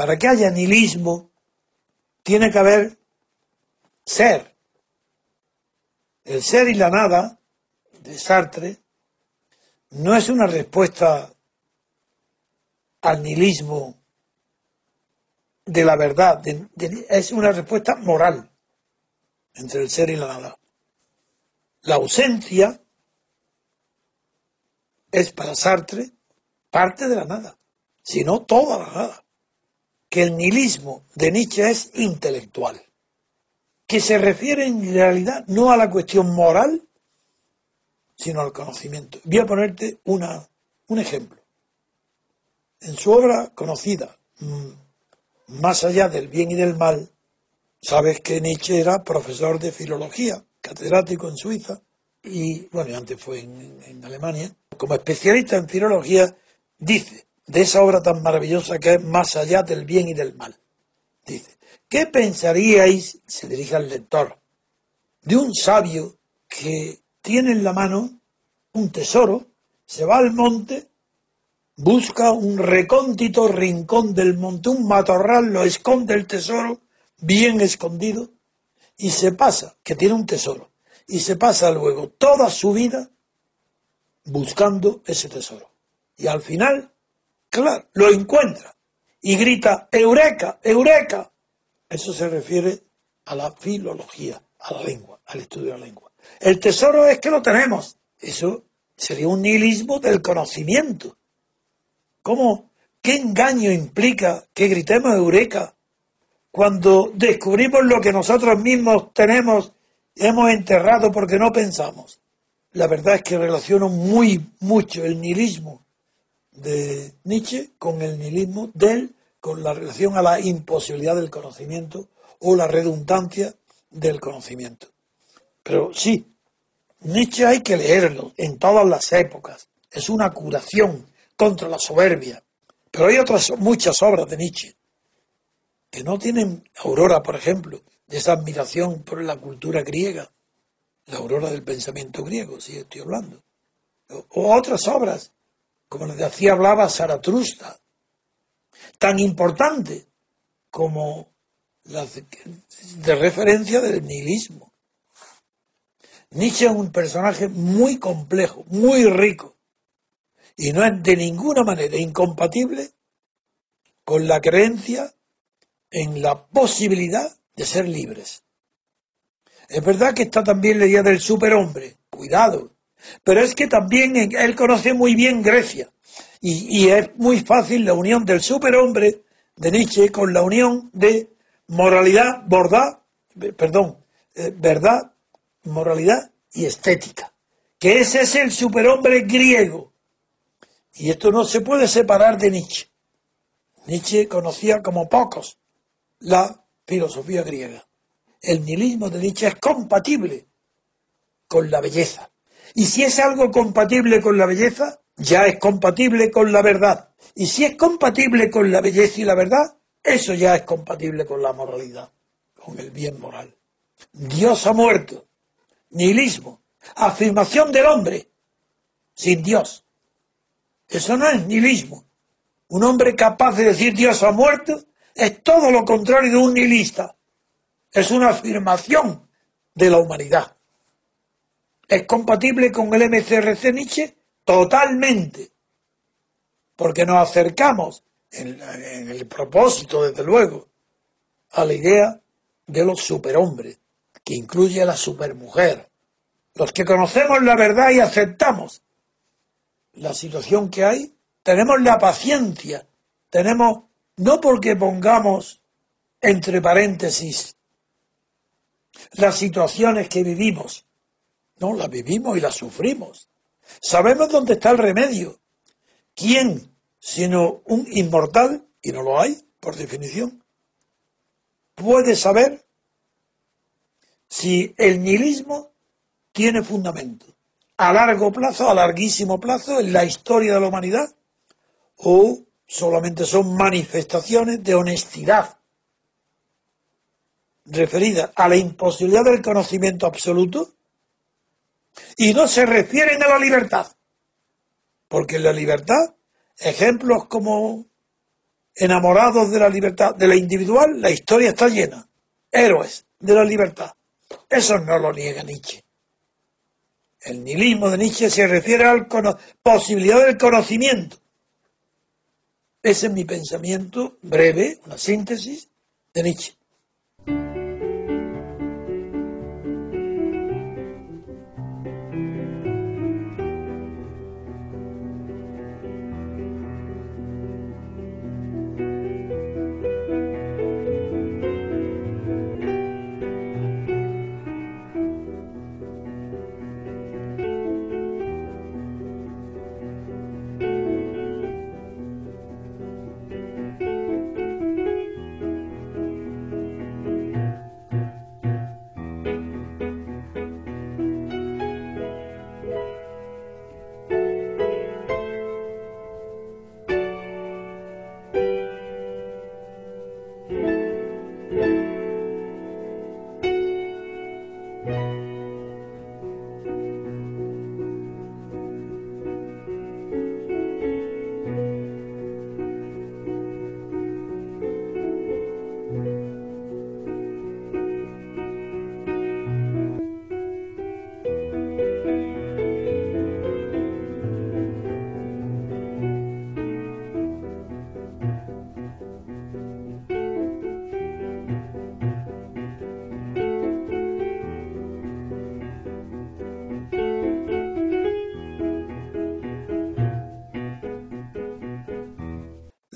Para que haya nihilismo, tiene que haber ser. El ser y la nada de Sartre no es una respuesta al nihilismo de la verdad, es una respuesta moral entre el ser y la nada. La ausencia es para Sartre parte de la nada, sino toda la nada que el nihilismo de Nietzsche es intelectual, que se refiere en realidad no a la cuestión moral, sino al conocimiento. Voy a ponerte una, un ejemplo. En su obra conocida, mm, Más allá del bien y del mal, sabes que Nietzsche era profesor de filología, catedrático en Suiza, y bueno, antes fue en, en Alemania. Como especialista en filología, dice, de esa obra tan maravillosa que es Más allá del bien y del mal. Dice, ¿qué pensaríais, se dirige al lector, de un sabio que tiene en la mano un tesoro, se va al monte, busca un recóndito rincón del monte, un matorral, lo esconde el tesoro, bien escondido, y se pasa, que tiene un tesoro, y se pasa luego toda su vida buscando ese tesoro. Y al final Claro, lo encuentra y grita, Eureka, Eureka. Eso se refiere a la filología, a la lengua, al estudio de la lengua. El tesoro es que lo tenemos. Eso sería un nihilismo del conocimiento. ¿Cómo? ¿Qué engaño implica que gritemos Eureka cuando descubrimos lo que nosotros mismos tenemos, hemos enterrado porque no pensamos? La verdad es que relaciono muy mucho el nihilismo de Nietzsche con el nihilismo de con la relación a la imposibilidad del conocimiento o la redundancia del conocimiento. Pero sí, Nietzsche hay que leerlo en todas las épocas. Es una curación contra la soberbia. Pero hay otras muchas obras de Nietzsche que no tienen aurora, por ejemplo, de esa admiración por la cultura griega, la aurora del pensamiento griego, si estoy hablando. O otras obras como les decía, hablaba Zaratrusta, tan importante como la de, referencia del nihilismo. Nietzsche es un personaje muy complejo, muy rico, y no es de ninguna manera incompatible con la creencia en la posibilidad de ser libres. Es verdad que está también la idea del superhombre, cuidado, pero es que también él conoce muy bien Grecia y, es muy fácil la unión del superhombre de Nietzsche con la unión de moralidad, verdad, perdón, eh, verdad, moralidad y estética. Que ese es el superhombre griego. Y esto no se puede separar de Nietzsche. Nietzsche conocía como pocos la filosofía griega. El nihilismo de Nietzsche es compatible con la belleza. Y si es algo compatible con la belleza, ya es compatible con la verdad. Y si es compatible con la belleza y la verdad, eso ya es compatible con la moralidad, con el bien moral. Dios ha muerto. Nihilismo. Afirmación del hombre sin Dios. Eso no es nihilismo. Un hombre capaz de decir Dios ha muerto es todo lo contrario de un nihilista. Es una afirmación de la humanidad. ¿Es compatible con el MCRC Nietzsche? Totalmente. Porque nos acercamos, en, en el propósito, desde luego, a la idea de los superhombres, que incluye a la supermujer. Los que conocemos la verdad y aceptamos la situación que hay, tenemos la paciencia, tenemos, no porque pongamos entre paréntesis las situaciones que vivimos, no, las vivimos y las sufrimos. Sabemos dónde está el remedio. ¿Quién, sino un inmortal, y no lo hay, por definición, puede saber si el nihilismo tiene fundamento a largo plazo, a larguísimo plazo en la historia de la humanidad o solamente son manifestaciones de honestidad referidas a la imposibilidad del conocimiento absoluto y no se refieren a la libertad. Porque en la libertad, ejemplos como enamorados de la libertad, de la individual, la historia está llena. Héroes de la libertad. Eso no lo niega Nietzsche. El nihilismo de Nietzsche se refiere a la posibilidad del conocimiento. Ese es mi pensamiento breve, una síntesis de Nietzsche.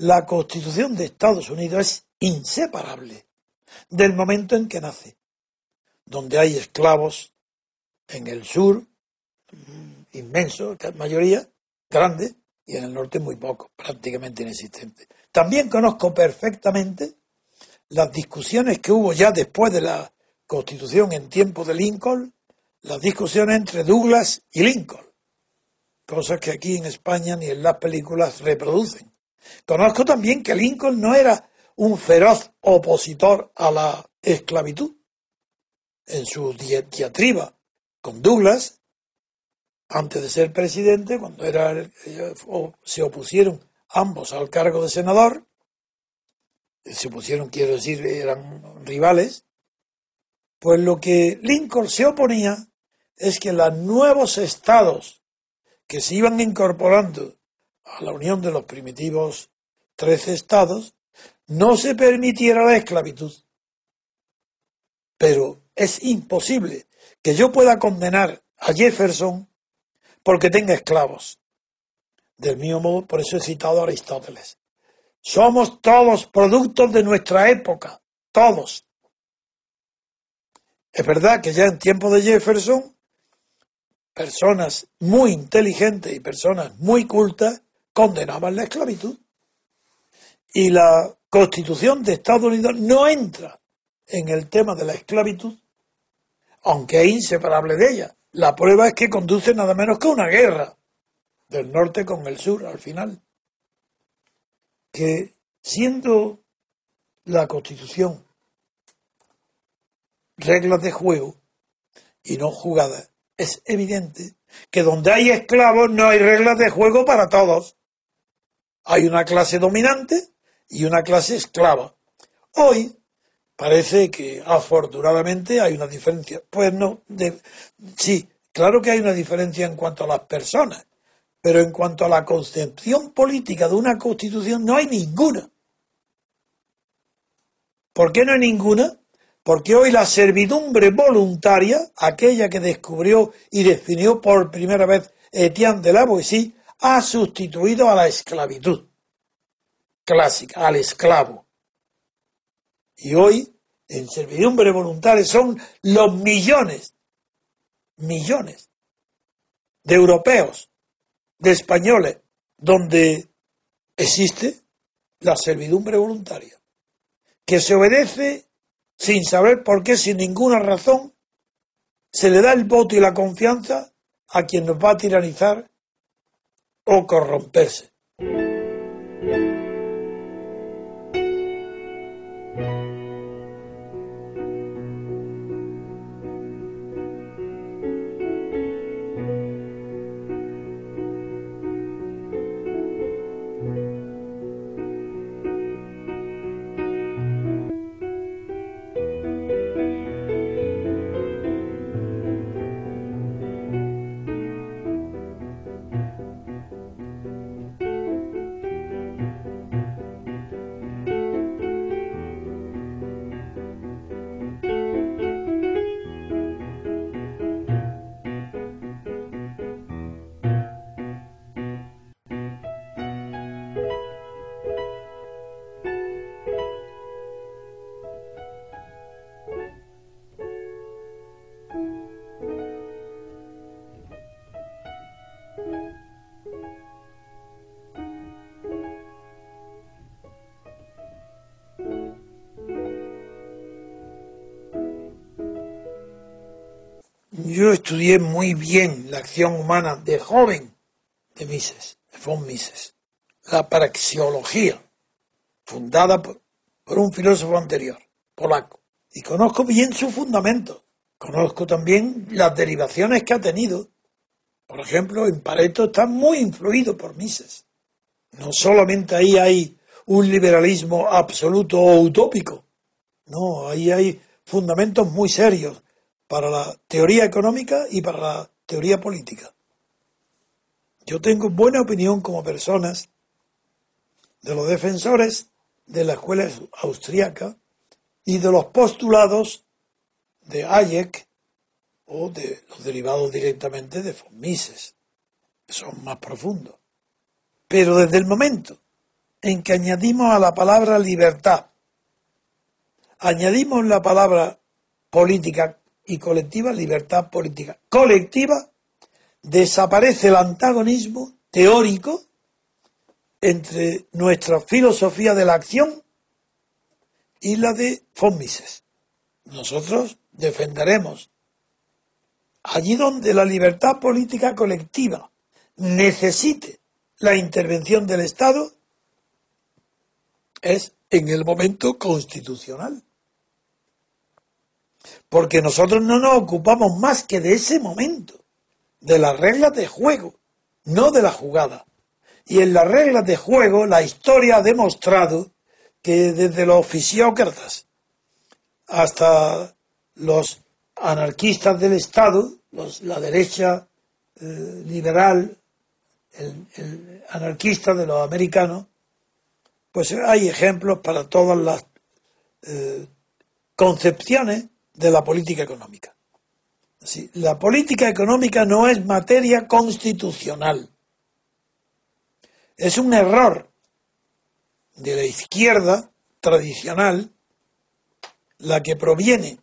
La Constitución de Estados Unidos es inseparable del momento en que nace, donde hay esclavos en el sur, mm, inmenso, mayoría, grande, y en el norte muy poco, prácticamente inexistente. También conozco perfectamente las discusiones que hubo ya después de la Constitución en tiempo de Lincoln, las discusiones entre Douglas y Lincoln, cosas que aquí en España ni en las películas reproducen. Conozco también que Lincoln no era un feroz opositor a la esclavitud. En su diatriba con Douglas, antes de ser presidente, cuando era, eh, se opusieron ambos al cargo de senador, se opusieron, quiero decir, eran rivales, pues lo que Lincoln se oponía es que los nuevos estados que se iban incorporando a la unión de los primitivos trece estados, no se permitiera la esclavitud. Pero es imposible que yo pueda condenar a Jefferson porque tenga esclavos. Del mismo modo, por eso he citado a Aristóteles. Somos todos productos de nuestra época, todos. Es verdad que ya en tiempo de Jefferson, personas muy inteligentes y personas muy cultas condenaban la esclavitud. Y la Constitución de Estados Unidos no entra en el tema de la esclavitud, aunque es inseparable de ella. La prueba es que conduce nada menos que una guerra del norte con el sur al final. Que siendo la Constitución reglas de juego y no jugadas, es evidente que donde hay esclavos no hay reglas de juego para todos. Hay una clase dominante y una clase esclava. Hoy parece que afortunadamente hay una diferencia. Pues no, sí, claro que hay una diferencia en cuanto a las personas, pero en cuanto a la concepción política de una constitución no hay ninguna. ¿Por qué no hay ninguna? Porque hoy la servidumbre voluntaria, aquella que descubrió y definió por primera vez Etienne de la Boétie, ha sustituido a la esclavitud clásica, al esclavo. Y hoy, en servidumbre voluntaria, son los millones, millones de europeos, de españoles, donde existe la servidumbre voluntaria, que se obedece sin saber por qué, sin ninguna razón, se le da el voto y la confianza a quien nos va a tiranizar o corromperse. Yo estudié muy bien la acción humana de joven de Mises, de von Mises, la praxeología, fundada por, un filósofo anterior, polaco. Y conozco bien sus fundamentos. Conozco también las derivaciones que ha tenido. Por ejemplo, en Pareto está muy influido por Mises. No solamente ahí hay un liberalismo absoluto o utópico. No, ahí hay fundamentos muy serios para la teoría económica y para la teoría política. Yo tengo buena opinión como personas de los defensores de la escuela austríaca y de los postulados de Hayek o de los derivados directamente de von Mises, son más profundos. Pero desde el momento en que añadimos a la palabra libertad, añadimos la palabra política y colectiva, libertad política colectiva, desaparece el antagonismo teórico entre nuestra filosofía de la acción y la de von. Nosotros defenderemos allí donde la libertad política colectiva necesite la intervención del Estado, es en el momento constitucional porque nosotros no nos ocupamos más que de ese momento, de las reglas de juego, no de la jugada. Y en las reglas de juego la historia ha demostrado que desde los fisiócratas hasta los anarquistas del Estado, la derecha eh, liberal, el, anarquista de los americanos, pues hay ejemplos para todas las eh, concepciones de la política económica. la política económica no es materia constitucional. Es un error de la izquierda tradicional la que proviene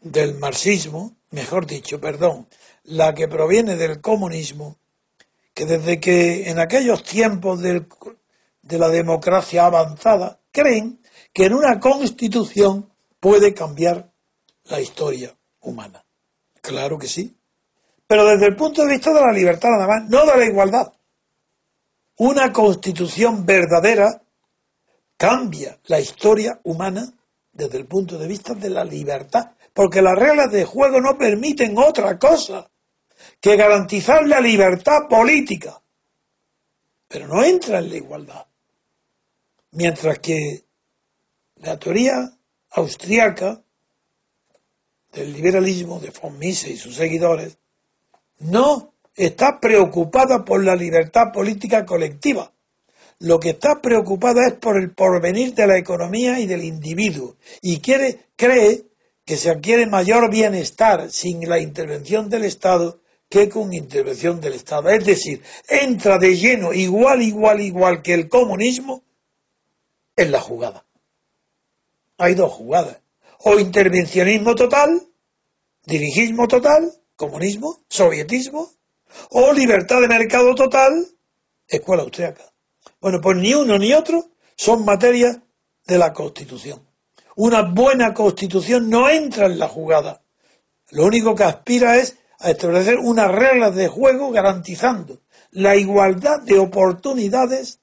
del marxismo, mejor dicho, perdón, la que proviene del comunismo, que desde que en aquellos tiempos de la democracia avanzada creen que en una constitución puede cambiar la historia humana. Claro que sí. Pero desde el punto de vista de la libertad nada más, no de la igualdad. Una constitución verdadera cambia la historia humana desde el punto de vista de la libertad, porque las reglas de juego no permiten otra cosa que garantizar la libertad política, pero no entra en la igualdad. Mientras que La teoría austriaca del liberalismo de von Mises y sus seguidores no está preocupada por la libertad política colectiva. Lo que está preocupada es por el porvenir de la economía y del individuo y quiere, cree que se adquiere mayor bienestar sin la intervención del Estado que con intervención del Estado. Es decir, entra de lleno, igual, igual, igual que el comunismo, en la jugada. Hay dos jugadas. O intervencionismo total, dirigismo total, comunismo, sovietismo, o libertad de mercado total, escuela austriaca. Bueno, pues ni uno ni otro son materias de la Constitución. Una buena Constitución no entra en la jugada. Lo único que aspira es a establecer unas reglas de juego garantizando la igualdad de oportunidades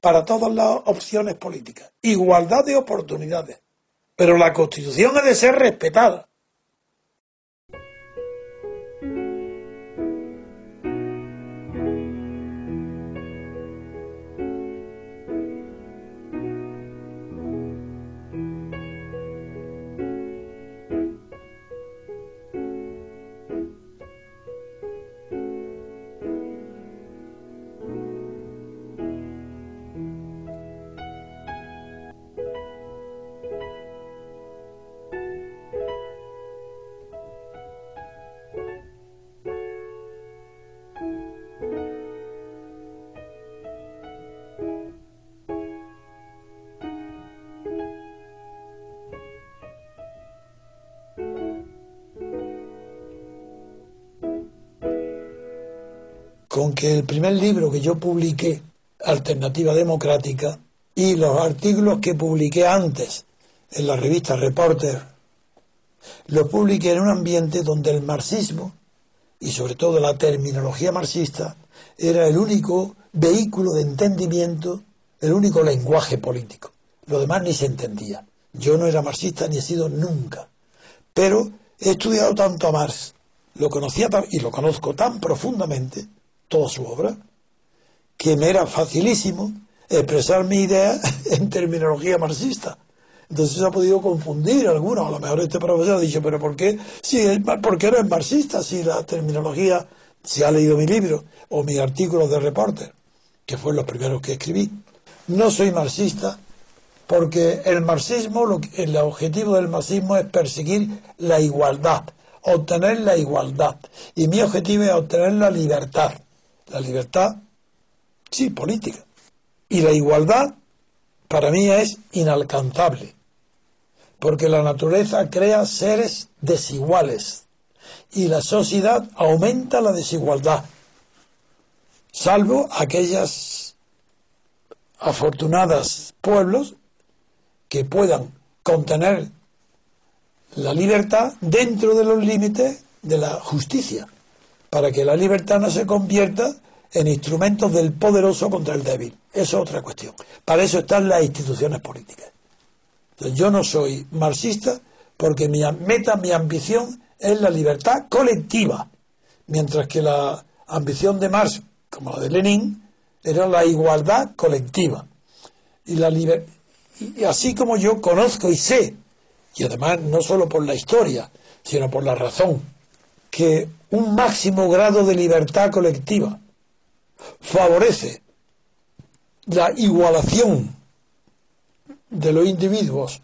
para todas las opciones políticas. Igualdad de oportunidades. Pero la Constitución ha de ser respetada. Con que el primer libro que yo publiqué, Alternativa Democrática, y los artículos que publiqué antes en la revista Reporter, los publiqué en un ambiente donde el marxismo, y sobre todo la terminología marxista, era el único vehículo de entendimiento, el único lenguaje político. Lo demás ni se entendía. Yo no era marxista ni he sido nunca. Pero he estudiado tanto a Marx, lo conocía y lo conozco tan profundamente, toda su obra, que me era facilísimo expresar mi idea en terminología marxista. Entonces se ha podido confundir algunos. A lo mejor este profesor ha dicho, pero ¿por qué, si, ¿por qué no es marxista si la terminología, si ha leído mi libro o mis artículos de reporter, que fueron los primeros que escribí? No soy marxista porque el marxismo, lo, el objetivo del marxismo es perseguir la igualdad, obtener la igualdad. Y mi objetivo es obtener la libertad. La libertad, sí, política. Y la igualdad, para mí, es inalcanzable. Porque la naturaleza crea seres desiguales. Y la sociedad aumenta la desigualdad. Salvo aquellas afortunadas pueblos que puedan contener la libertad dentro de los límites de la justicia para que la libertad no se convierta en instrumentos del poderoso contra el débil. Eso es otra cuestión. Para eso están las instituciones políticas. yo no soy marxista porque mi meta, mi ambición es la libertad colectiva, mientras que la ambición de Marx, como la de Lenin, era la igualdad colectiva. Y, la y así como yo conozco y sé, y además no solo por la historia, sino por la razón, que un máximo grado de libertad colectiva favorece la igualación de los individuos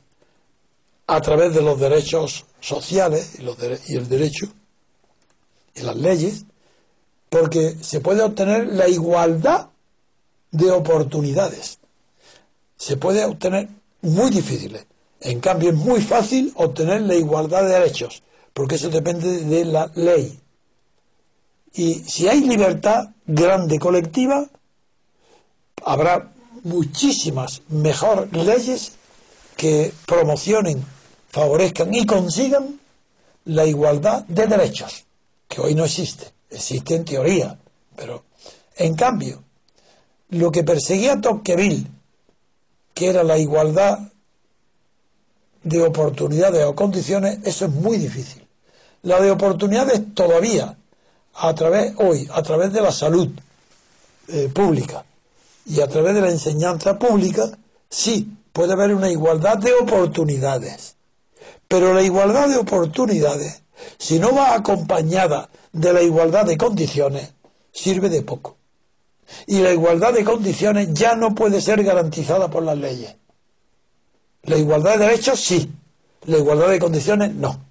a través de los derechos sociales y, el derecho y las leyes, porque se puede obtener la igualdad de oportunidades. Se puede obtener muy difíciles. En cambio, es muy fácil obtener la igualdad de derechos, porque eso depende de la ley. Y si hay libertad grande colectiva, habrá muchísimas mejores leyes que promocionen, favorezcan y consigan la igualdad de derechos, que hoy no existe, existe en teoría, pero en cambio, lo que perseguía Tocqueville, que era la igualdad de oportunidades o condiciones, eso es muy difícil. La de oportunidades todavía, a través hoy, a través de la salud eh, pública y a través de la enseñanza pública, sí, puede haber una igualdad de oportunidades. Pero la igualdad de oportunidades, si no va acompañada de la igualdad de condiciones, sirve de poco. Y la igualdad de condiciones ya no puede ser garantizada por las leyes. La igualdad de derechos sí, la igualdad de condiciones no.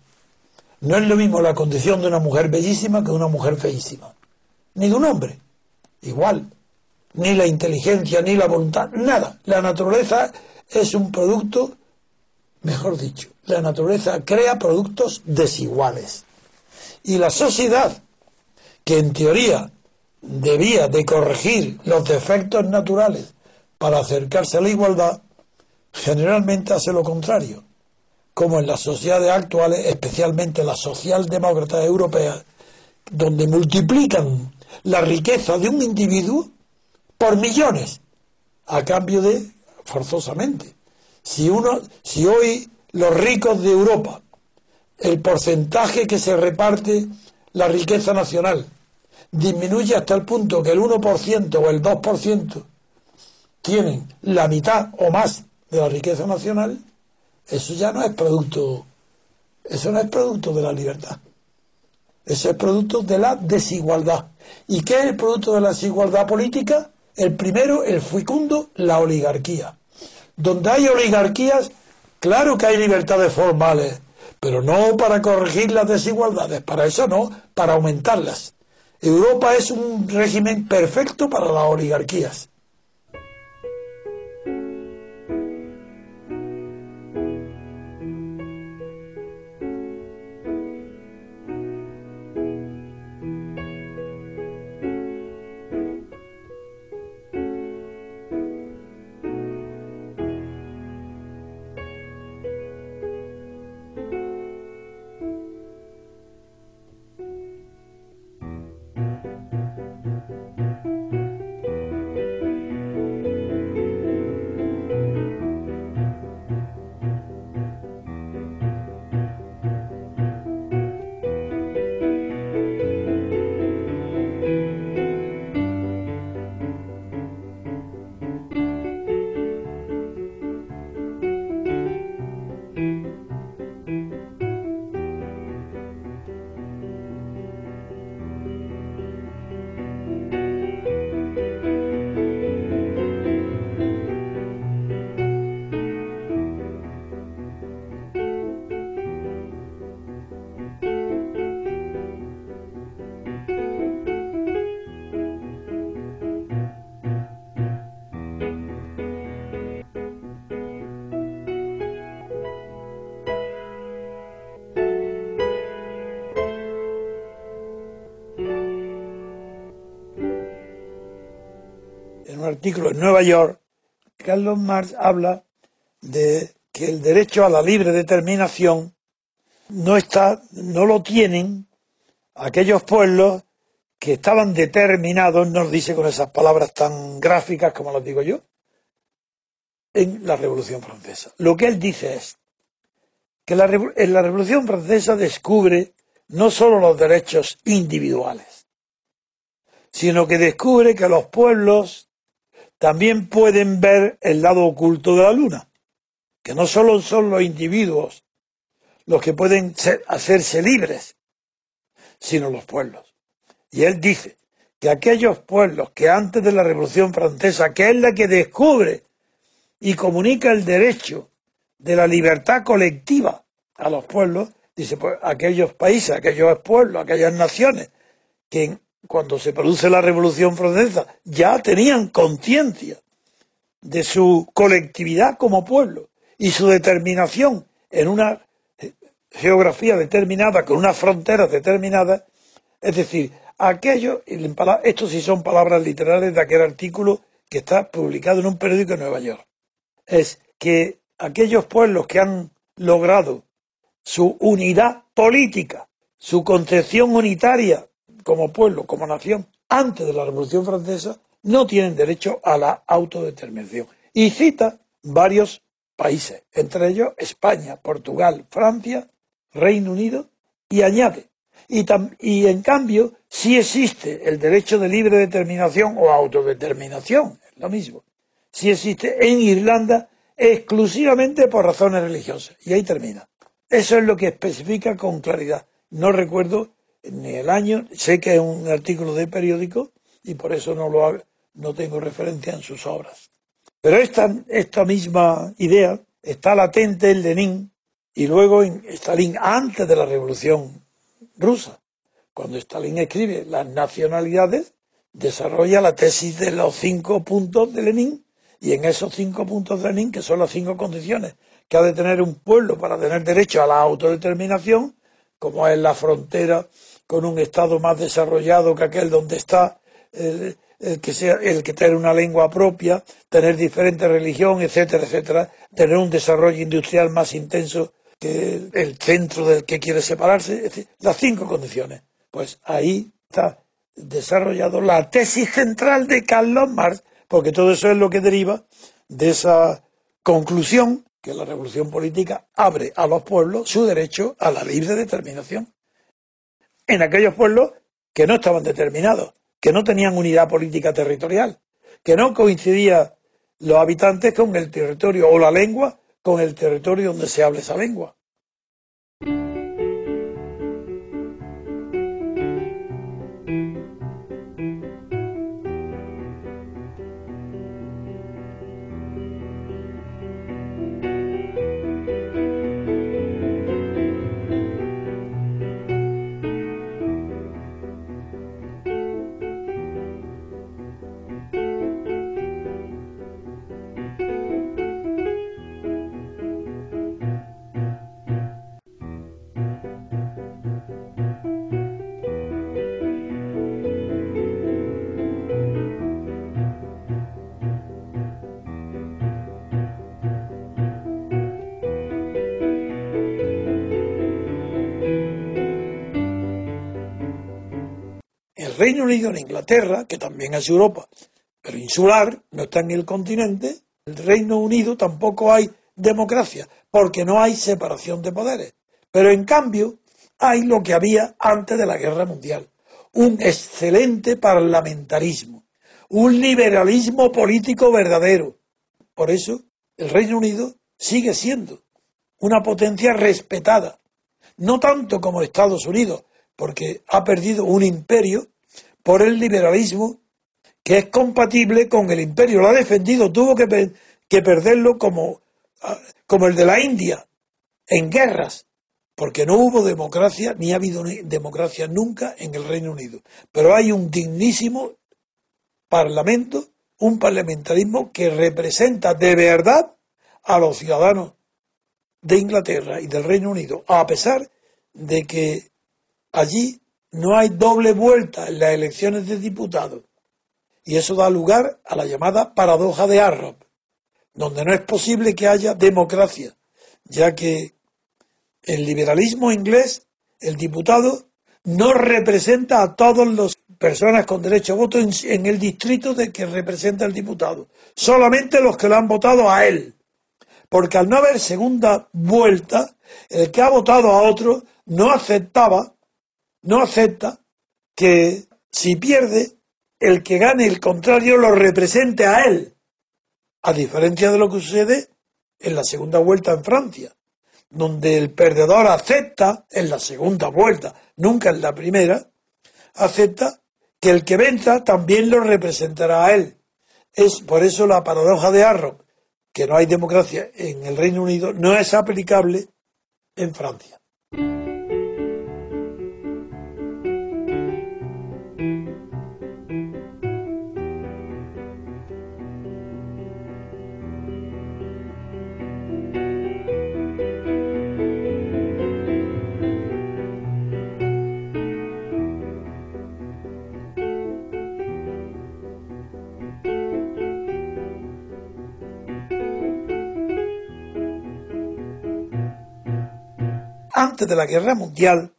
No es lo mismo la condición de una mujer bellísima que de una mujer feísima. Ni de un hombre. Igual. Ni la inteligencia, ni la voluntad, nada. La naturaleza es un producto, mejor dicho, la naturaleza crea productos desiguales. Y la sociedad, que en teoría debía de corregir los defectos naturales para acercarse a la igualdad, generalmente hace lo contrario, como en las sociedades actuales, especialmente las socialdemócratas europeas, donde multiplican la riqueza de un individuo por millones, a cambio de, forzosamente, si uno, si hoy los ricos de Europa, el porcentaje que se reparte la riqueza nacional disminuye hasta el punto que el 1% o el 2% tienen la mitad o más de la riqueza nacional, eso ya no es producto, eso no es producto de la libertad. Eso es producto de la desigualdad. ¿Y qué es el producto de la desigualdad política? El primero, el fecundo, la oligarquía. Donde hay oligarquías, claro que hay libertades formales, pero no para corregir las desigualdades, para eso no, para aumentarlas. Europa es un régimen perfecto para las oligarquías. Artículo en Nueva York, Carlos Marx habla de que el derecho a la libre determinación no está, no lo tienen aquellos pueblos que estaban determinados, nos dice con esas palabras tan gráficas como las digo yo, en la Revolución Francesa. Lo que él dice es que en la Revolución Francesa descubre no solo los derechos individuales, sino que descubre que los pueblos también pueden ver el lado oculto de la luna, que no solo son los individuos los que pueden hacerse libres, sino los pueblos. Y él dice que aquellos pueblos que antes de la Revolución Francesa, que es la que descubre y comunica el derecho de la libertad colectiva a los pueblos, dice, pues aquellos países, aquellos pueblos, aquellas naciones que cuando se produce la Revolución Francesa, ya tenían conciencia de su colectividad como pueblo y su determinación en una geografía determinada, con unas fronteras determinadas, es decir, aquello, esto sí son palabras literales de aquel artículo que está publicado en un periódico de Nueva York, es que aquellos pueblos que han logrado su unidad política, su concepción unitaria como pueblo, como nación, antes de la Revolución Francesa, no tienen derecho a la autodeterminación. Y cita varios países, entre ellos España, Portugal, Francia, Reino Unido, y añade. Y, y en cambio, sí existe el derecho de libre determinación o autodeterminación, es lo mismo. Sí existe en Irlanda exclusivamente por razones religiosas. Y ahí termina. Eso es lo que especifica con claridad. No recuerdo ni el año, sé que es un artículo de periódico y por eso no lo no tengo referencia en sus obras. Pero esta, esta misma idea está latente en Lenin y luego en Stalin antes de la revolución rusa. Cuando Stalin escribe las nacionalidades, desarrolla la tesis de los cinco puntos de Lenin y en esos cinco puntos de Lenin, que son las cinco condiciones que ha de tener un pueblo para tener derecho a la autodeterminación, como es la frontera con un Estado más desarrollado que aquel donde está, el, que sea, el que tener una lengua propia, tener diferente religión, etcétera, etcétera, tener un desarrollo industrial más intenso que el centro del que quiere separarse, las cinco condiciones. Pues ahí está desarrollado la tesis central de Carlos Marx, porque todo eso es lo que deriva de esa conclusión que la revolución política abre a los pueblos su derecho a la libre determinación. En aquellos pueblos que no estaban determinados, que no tenían unidad política territorial, que no coincidían los habitantes con el territorio o la lengua con el territorio donde se hable esa lengua. Reino Unido, en Inglaterra, que también es Europa, pero insular, no está en el continente, el Reino Unido tampoco hay democracia, porque no hay separación de poderes. Pero en cambio, hay lo que había antes de la Guerra Mundial, un excelente parlamentarismo, un liberalismo político verdadero. Por eso, el Reino Unido sigue siendo una potencia respetada, no tanto como Estados Unidos, porque ha perdido un imperio por el liberalismo que es compatible con el imperio. Lo ha defendido, tuvo que, que perderlo como, ah, como el de la India, en guerras, porque no hubo democracia, ni ha habido democracia nunca en el Reino Unido. Pero hay un dignísimo parlamento, un parlamentarismo que representa de verdad a los ciudadanos de Inglaterra y del Reino Unido, a pesar de que allí no hay doble vuelta en las elecciones de diputados. Y eso da lugar a la llamada paradoja de Arrop, donde no es posible que haya democracia, ya que el liberalismo inglés, el diputado, no representa a todas las personas con derecho a voto en, el distrito de que representa el diputado, solamente los que lo han votado a él. Porque al no haber segunda vuelta, el que ha votado a otro no aceptaba no acepta que si pierde, el que gane el contrario lo represente a él, a diferencia de lo que sucede en la segunda vuelta en Francia, donde el perdedor acepta en la segunda vuelta, nunca en la primera, acepta que el que venza también lo representará a él. Es por eso la paradoja de Arrow, que no hay democracia en el Reino Unido, no es aplicable en Francia. De la guerra mundial,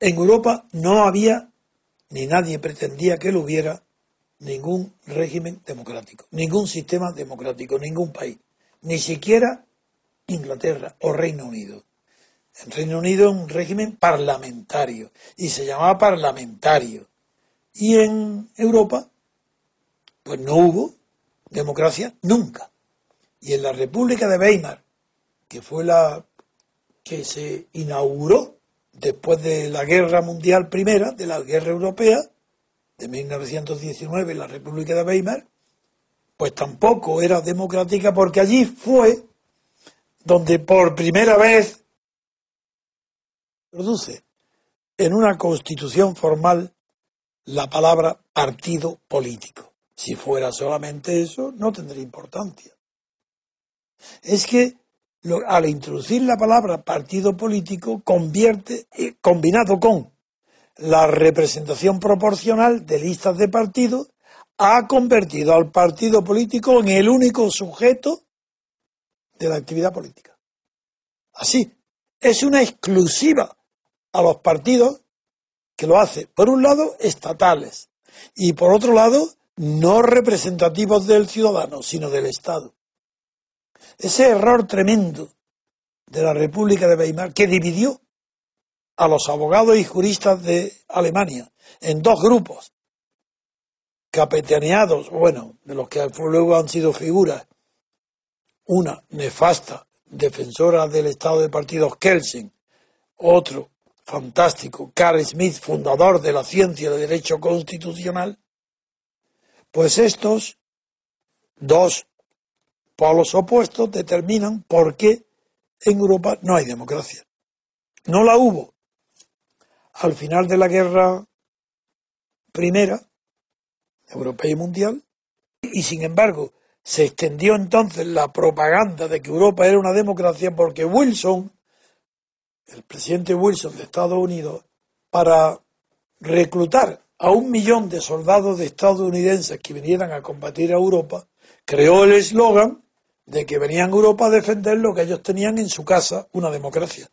en Europa no había, ni nadie pretendía que lo hubiera, ningún régimen democrático, ningún sistema democrático, ningún país, ni siquiera Inglaterra o Reino Unido. En Reino Unido un régimen parlamentario y se llamaba parlamentario. Y en Europa, pues no hubo democracia nunca. Y en la República de Weimar, que fue la que se inauguró después de la Guerra Mundial Primera, de la Guerra Europea, de 1919, la República de Weimar, pues tampoco era democrática porque allí fue donde por primera vez produce en una constitución formal la palabra partido político. Si fuera solamente eso, no tendría importancia. Es que al introducir la palabra partido político, convierte, eh, combinado con la representación proporcional de listas de partidos, ha convertido al partido político en el único sujeto de la actividad política. Así, es una exclusiva a los partidos que lo hace, por un lado, estatales y por otro lado, no representativos del ciudadano, sino del Estado. Ese error tremendo de la República de Weimar que dividió a los abogados y juristas de Alemania en dos grupos, capitaneados, bueno, de los que luego han sido figuras, una nefasta defensora del Estado de partidos Kelsen, otro fantástico, Carl Smith, fundador de la ciencia de derecho constitucional, pues estos dos polos opuestos determinan por qué en Europa no hay democracia. No la hubo al final de la guerra primera, europea y mundial, y sin embargo se extendió entonces la propaganda de que Europa era una democracia porque Wilson, el presidente Wilson de Estados Unidos, para reclutar a un millón de soldados de estadounidenses que vinieran a combatir a Europa, creó el eslogan de que venían a Europa a defender lo que ellos tenían en su casa, una democracia.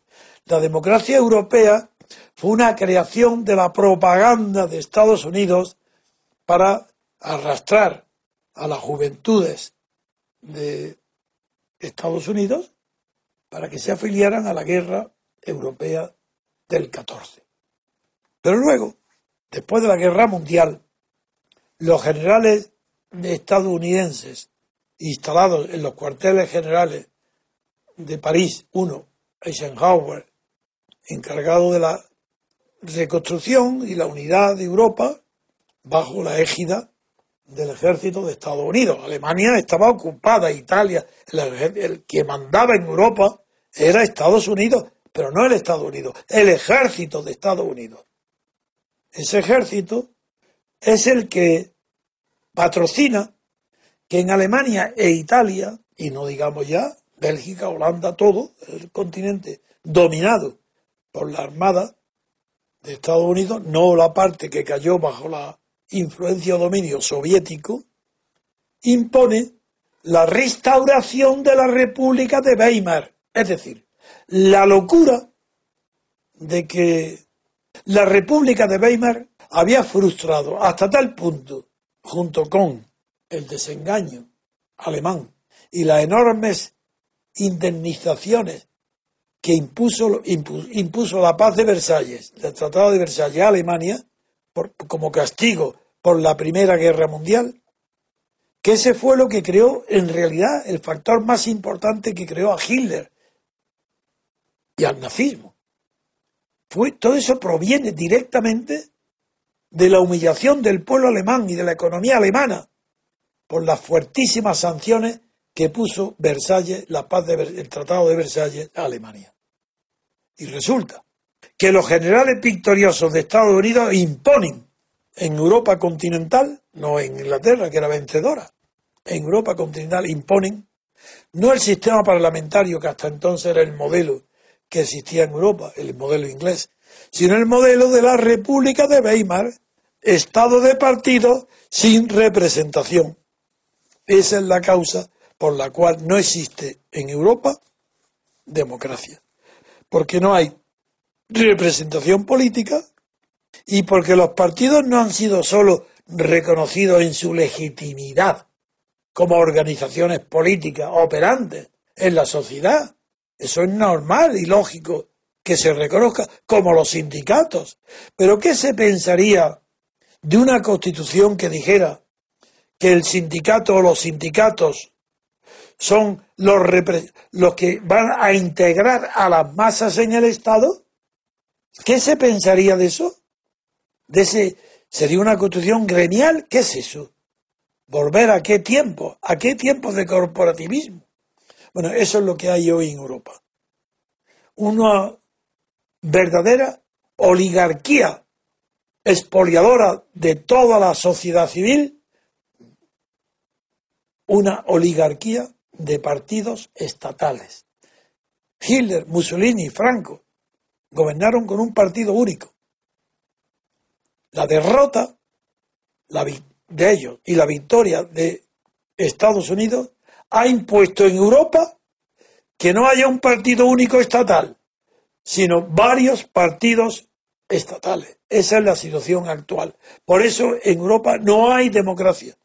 La democracia europea fue una creación de la propaganda de Estados Unidos para arrastrar a las juventudes de Estados Unidos para que se afiliaran a la guerra europea del 14. Pero luego, después de la guerra mundial, los generales estadounidenses instalados en los cuarteles generales de París, uno, Eisenhower, encargado de la reconstrucción y la unidad de Europa bajo la égida del ejército de Estados Unidos. Alemania estaba ocupada, Italia, el, que mandaba en Europa era Estados Unidos, pero no el Estados Unidos, el ejército de Estados Unidos. Ese ejército es el que patrocina que en Alemania e Italia, y no digamos ya Bélgica, Holanda, todo el continente dominado por la Armada de Estados Unidos, no la parte que cayó bajo la influencia o dominio soviético, impone la restauración de la República de Weimar. Es decir, la locura de que la República de Weimar había frustrado hasta tal punto, junto con el desengaño alemán y las enormes indemnizaciones que impuso, impuso, la paz de Versalles, el Tratado de Versalles a Alemania, como castigo por la Primera Guerra Mundial, que ese fue lo que creó, en realidad, el factor más importante que creó a Hitler y al nazismo. Fue, todo eso proviene directamente de la humillación del pueblo alemán y de la economía alemana por las fuertísimas sanciones que puso Versalles, la paz del Tratado de Versalles a Alemania. Y resulta que los generales victoriosos de Estados Unidos imponen en Europa continental, no en Inglaterra, que era vencedora, en Europa continental imponen no el sistema parlamentario que hasta entonces era el modelo que existía en Europa, el modelo inglés, sino el modelo de la República de Weimar, Estado de partido sin representación. Esa es la causa por la cual no existe en Europa democracia. Porque no hay representación política y porque los partidos no han sido solo reconocidos en su legitimidad como organizaciones políticas operantes en la sociedad. Eso es normal y lógico que se reconozca como los sindicatos. Pero ¿qué se pensaría de una constitución que dijera que el sindicato o los sindicatos son los, los que van a integrar a las masas en el Estado, ¿qué se pensaría de eso? De ese, sería una constitución gremial, ¿qué es eso? ¿Volver a qué tiempo? ¿A qué tiempos de corporativismo? Bueno, eso es lo que hay hoy en Europa. Una verdadera oligarquía expoliadora de toda la sociedad civil, una oligarquía de partidos estatales. Hitler, Mussolini y Franco gobernaron con un partido único. La derrota de ellos y la victoria de Estados Unidos ha impuesto en Europa que no haya un partido único estatal, sino varios partidos estatales. Esa es la situación actual. Por eso en Europa no hay democracia.